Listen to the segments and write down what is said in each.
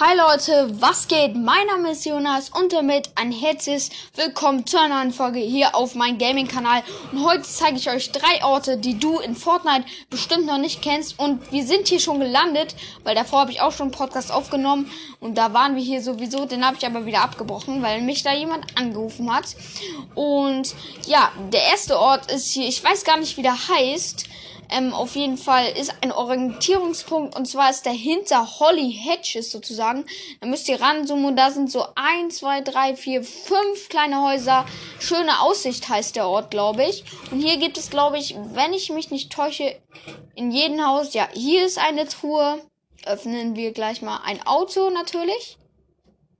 Hi Leute, was geht? Mein Name ist Jonas und damit ein herzliches Willkommen zu einer neuen Folge hier auf meinem Gaming-Kanal. Und heute zeige ich euch drei Orte, die du in Fortnite bestimmt noch nicht kennst. Und wir sind hier schon gelandet, weil davor habe ich auch schon einen Podcast aufgenommen. Und da waren wir hier sowieso, den habe ich aber wieder abgebrochen, weil mich da jemand angerufen hat. Und ja, der erste Ort ist hier, ich weiß gar nicht, wie der heißt. Ähm, auf jeden Fall ist ein Orientierungspunkt und zwar ist der hinter Holly Hedges sozusagen. Da müsst ihr ranzoomen und da sind so ein, zwei, drei, vier, fünf kleine Häuser. Schöne Aussicht heißt der Ort, glaube ich. Und hier gibt es, glaube ich, wenn ich mich nicht täusche, in jedem Haus, ja, hier ist eine Truhe. Öffnen wir gleich mal ein Auto natürlich.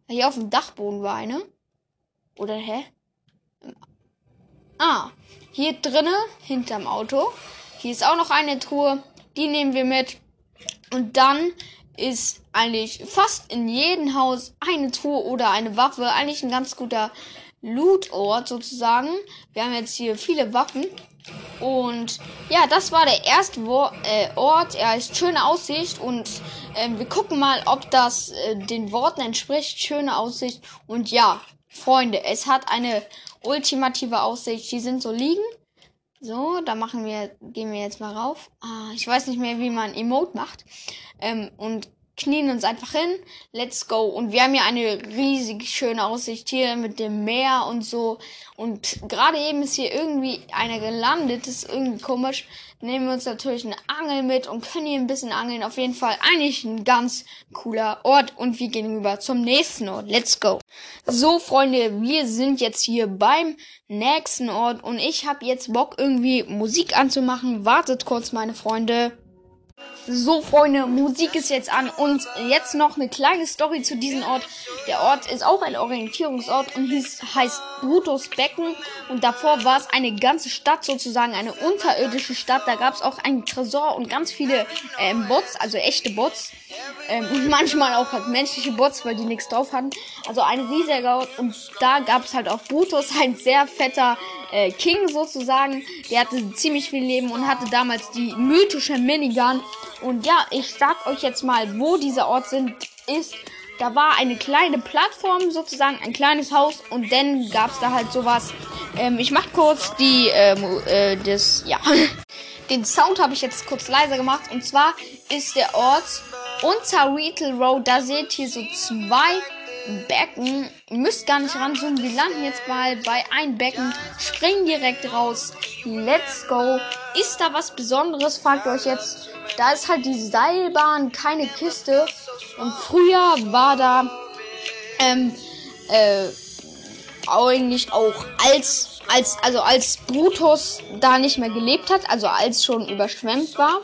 Hier auf dem Dachboden war eine. Oder hä? Ah, hier drinnen, hinterm Auto. Hier ist auch noch eine Truhe. Die nehmen wir mit. Und dann ist eigentlich fast in jedem Haus eine Truhe oder eine Waffe. Eigentlich ein ganz guter Loot-Ort sozusagen. Wir haben jetzt hier viele Waffen. Und ja, das war der erste Wo äh, Ort. Er ist schöne Aussicht und äh, wir gucken mal, ob das äh, den Worten entspricht. Schöne Aussicht. Und ja, Freunde, es hat eine ultimative Aussicht. Die sind so liegen. So, da machen wir, gehen wir jetzt mal rauf. Ah, ich weiß nicht mehr, wie man Emote macht. Ähm, und knien uns einfach hin. Let's go. Und wir haben hier eine riesig schöne Aussicht hier mit dem Meer und so. Und gerade eben ist hier irgendwie einer gelandet. Das ist irgendwie komisch. Nehmen wir uns natürlich eine Angel mit und können hier ein bisschen angeln. Auf jeden Fall eigentlich ein ganz cooler Ort. Und wir gehen rüber zum nächsten Ort. Let's go. So, Freunde, wir sind jetzt hier beim nächsten Ort. Und ich habe jetzt Bock, irgendwie Musik anzumachen. Wartet kurz, meine Freunde. So, Freunde, Musik ist jetzt an und jetzt noch eine kleine Story zu diesem Ort. Der Ort ist auch ein Orientierungsort und hieß, heißt Brutus Becken und davor war es eine ganze Stadt sozusagen, eine unterirdische Stadt. Da gab es auch einen Tresor und ganz viele ähm, Bots, also echte Bots. Ähm, und manchmal auch halt menschliche Bots, weil die nichts drauf hatten. Also ein riesiger Ort und da gab es halt auch Brutus, ein sehr fetter äh, King sozusagen. Der hatte ziemlich viel Leben und hatte damals die mythische Minigun. Und ja, ich sag euch jetzt mal, wo dieser Ort sind, ist. Da war eine kleine Plattform sozusagen, ein kleines Haus und dann gab's da halt sowas. Ähm, ich mach kurz die, ähm, äh, das, ja. Den Sound habe ich jetzt kurz leiser gemacht. Und zwar ist der Ort unter Retail Road. Da seht ihr so zwei Becken. Ihr müsst gar nicht ranzoomen. Wir landen jetzt mal bei ein Becken. Springen direkt raus. Let's go. Ist da was Besonderes? Fragt euch jetzt. Da ist halt die Seilbahn, keine Kiste. Und früher war da ähm, äh, eigentlich auch als als also als Brutus da nicht mehr gelebt hat, also als schon überschwemmt war,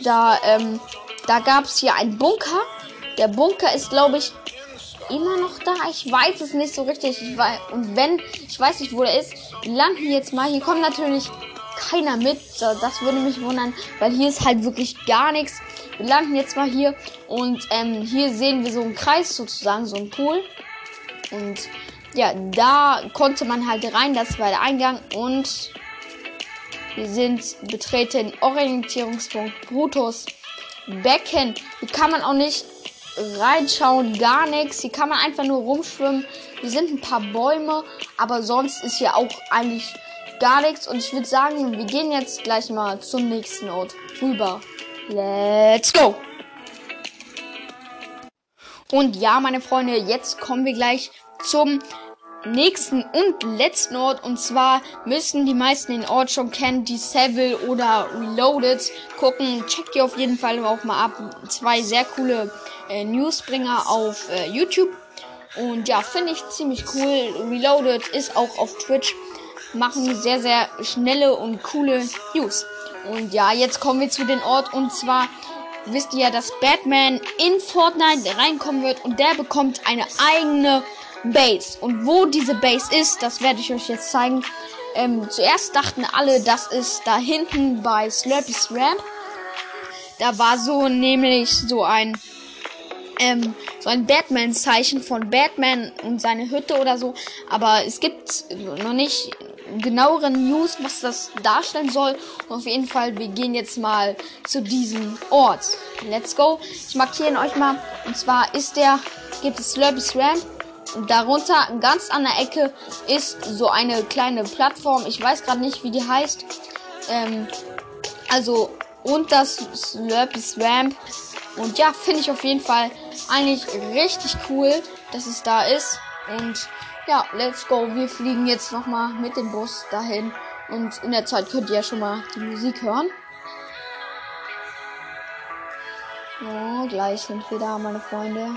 da ähm, da gab es hier einen Bunker. Der Bunker ist glaube ich immer noch da. Ich weiß es nicht so richtig. Ich weiß, und wenn, ich weiß nicht, wo der ist, wir landen jetzt mal. Hier kommt natürlich keiner mit. Das würde mich wundern, weil hier ist halt wirklich gar nichts. Wir landen jetzt mal hier und ähm, hier sehen wir so einen Kreis sozusagen, so einen Pool. Und ja, da konnte man halt rein. Das war der Eingang und wir sind betreten Orientierungspunkt Brutus Becken. Hier kann man auch nicht reinschauen, gar nichts. Hier kann man einfach nur rumschwimmen. Hier sind ein paar Bäume, aber sonst ist hier auch eigentlich gar nichts. Und ich würde sagen, wir gehen jetzt gleich mal zum nächsten Ort rüber. Let's go! Und ja, meine Freunde, jetzt kommen wir gleich zum nächsten und letzten Ort. Und zwar müssen die meisten den Ort schon kennen, die Seville oder Reloaded. Gucken, checkt ihr auf jeden Fall auch mal ab. Zwei sehr coole äh, Newsbringer auf äh, YouTube. Und ja, finde ich ziemlich cool. Reloaded ist auch auf Twitch. Machen sehr, sehr schnelle und coole News. Und ja, jetzt kommen wir zu den Ort. Und zwar wisst ihr ja, dass Batman in Fortnite reinkommen wird. Und der bekommt eine eigene Base. Und wo diese Base ist, das werde ich euch jetzt zeigen. Ähm, zuerst dachten alle, das ist da hinten bei Slurpy's Ramp. Da war so nämlich so ein ähm, so ein Batman-Zeichen von Batman und seine Hütte oder so. Aber es gibt noch nicht genaueren News, was das darstellen soll. Und auf jeden Fall, wir gehen jetzt mal zu diesem Ort. Let's go. Ich markiere ihn euch mal. Und zwar ist der, gibt es Slurpy's Ramp. Und darunter, ganz an der Ecke, ist so eine kleine Plattform. Ich weiß gerade nicht, wie die heißt. Ähm, also, und das Slurpy's Ramp. Und ja, finde ich auf jeden Fall eigentlich richtig cool, dass es da ist. Und ja, let's go. Wir fliegen jetzt nochmal mit dem Bus dahin. Und in der Zeit könnt ihr ja schon mal die Musik hören. Oh, gleich sind wir da, meine Freunde.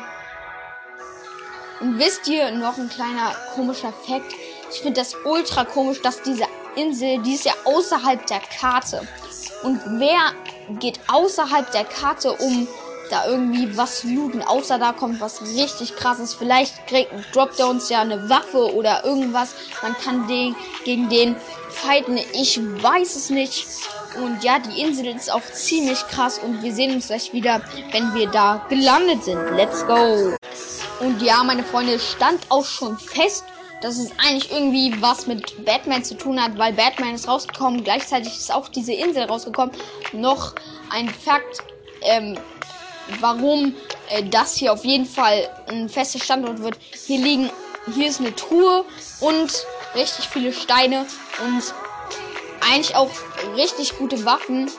Und wisst ihr noch ein kleiner komischer Fakt? Ich finde das ultra komisch, dass diese Insel, die ist ja außerhalb der Karte. Und wer geht außerhalb der Karte, um da irgendwie was looten, außer da kommt was richtig krasses. Vielleicht er uns ja eine Waffe oder irgendwas. Man kann den gegen den fighten. Ich weiß es nicht. Und ja, die Insel ist auch ziemlich krass und wir sehen uns gleich wieder, wenn wir da gelandet sind. Let's go! Und ja, meine Freunde, stand auch schon fest, dass es eigentlich irgendwie was mit Batman zu tun hat, weil Batman ist rausgekommen. Gleichzeitig ist auch diese Insel rausgekommen. Noch ein Fakt, ähm, warum äh, das hier auf jeden Fall ein fester Standort wird. Hier liegen, hier ist eine Truhe und richtig viele Steine und eigentlich auch richtig gute Waffen.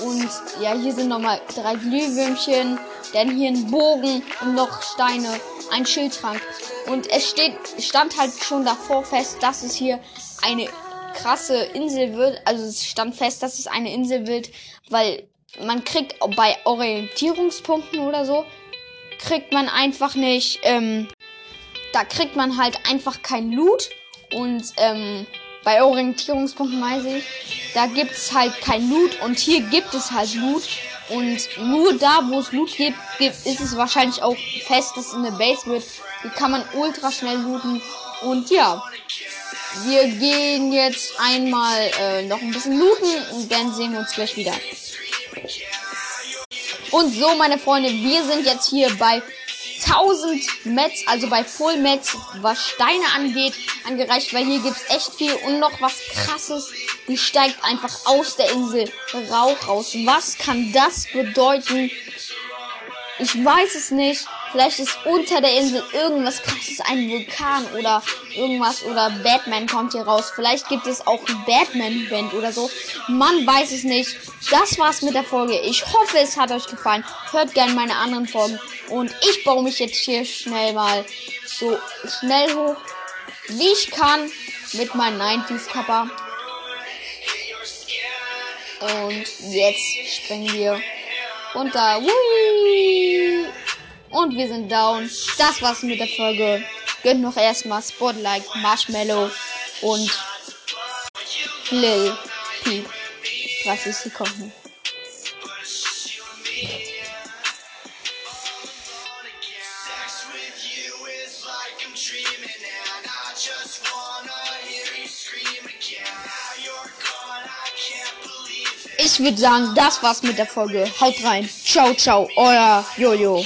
Und ja, hier sind nochmal drei Glühwürmchen, dann hier ein Bogen und noch Steine, ein Schildtrank. Und es steht, stand halt schon davor fest, dass es hier eine krasse Insel wird. Also es stand fest, dass es eine Insel wird, weil man kriegt bei Orientierungspunkten oder so, kriegt man einfach nicht, ähm, da kriegt man halt einfach kein Loot. Und ähm, bei Orientierungspunkten weiß ich, da gibt es halt kein Loot und hier gibt es halt Loot. Und nur da, wo es Loot gibt, gibt, ist es wahrscheinlich auch fest, dass es eine Base wird. Die kann man ultra schnell looten. Und ja, wir gehen jetzt einmal äh, noch ein bisschen looten und dann sehen wir uns gleich wieder. Und so, meine Freunde, wir sind jetzt hier bei 1000 Mets, also bei Full Mets, was Steine angeht, angereicht, weil hier gibt's echt viel und noch was krasses. Die steigt einfach aus der Insel Rauch raus. Was kann das bedeuten? Ich weiß es nicht. Vielleicht ist unter der Insel irgendwas krasses, ein Vulkan oder irgendwas oder Batman kommt hier raus. Vielleicht gibt es auch ein Batman-Band oder so. Man weiß es nicht. Das war's mit der Folge. Ich hoffe, es hat euch gefallen. Hört gerne meine anderen Folgen. Und ich baue mich jetzt hier schnell mal so schnell hoch, wie ich kann, mit meinem 90s-Kappa. Und jetzt springen wir runter. Whee! Und wir sind down. Das war's mit der Folge. Gönnt noch erstmal Spotlight, Marshmallow und Lil Peep. 30 Sekunden. Ich würde sagen, das war's mit der Folge. Haut rein. Ciao, ciao, euer Jojo.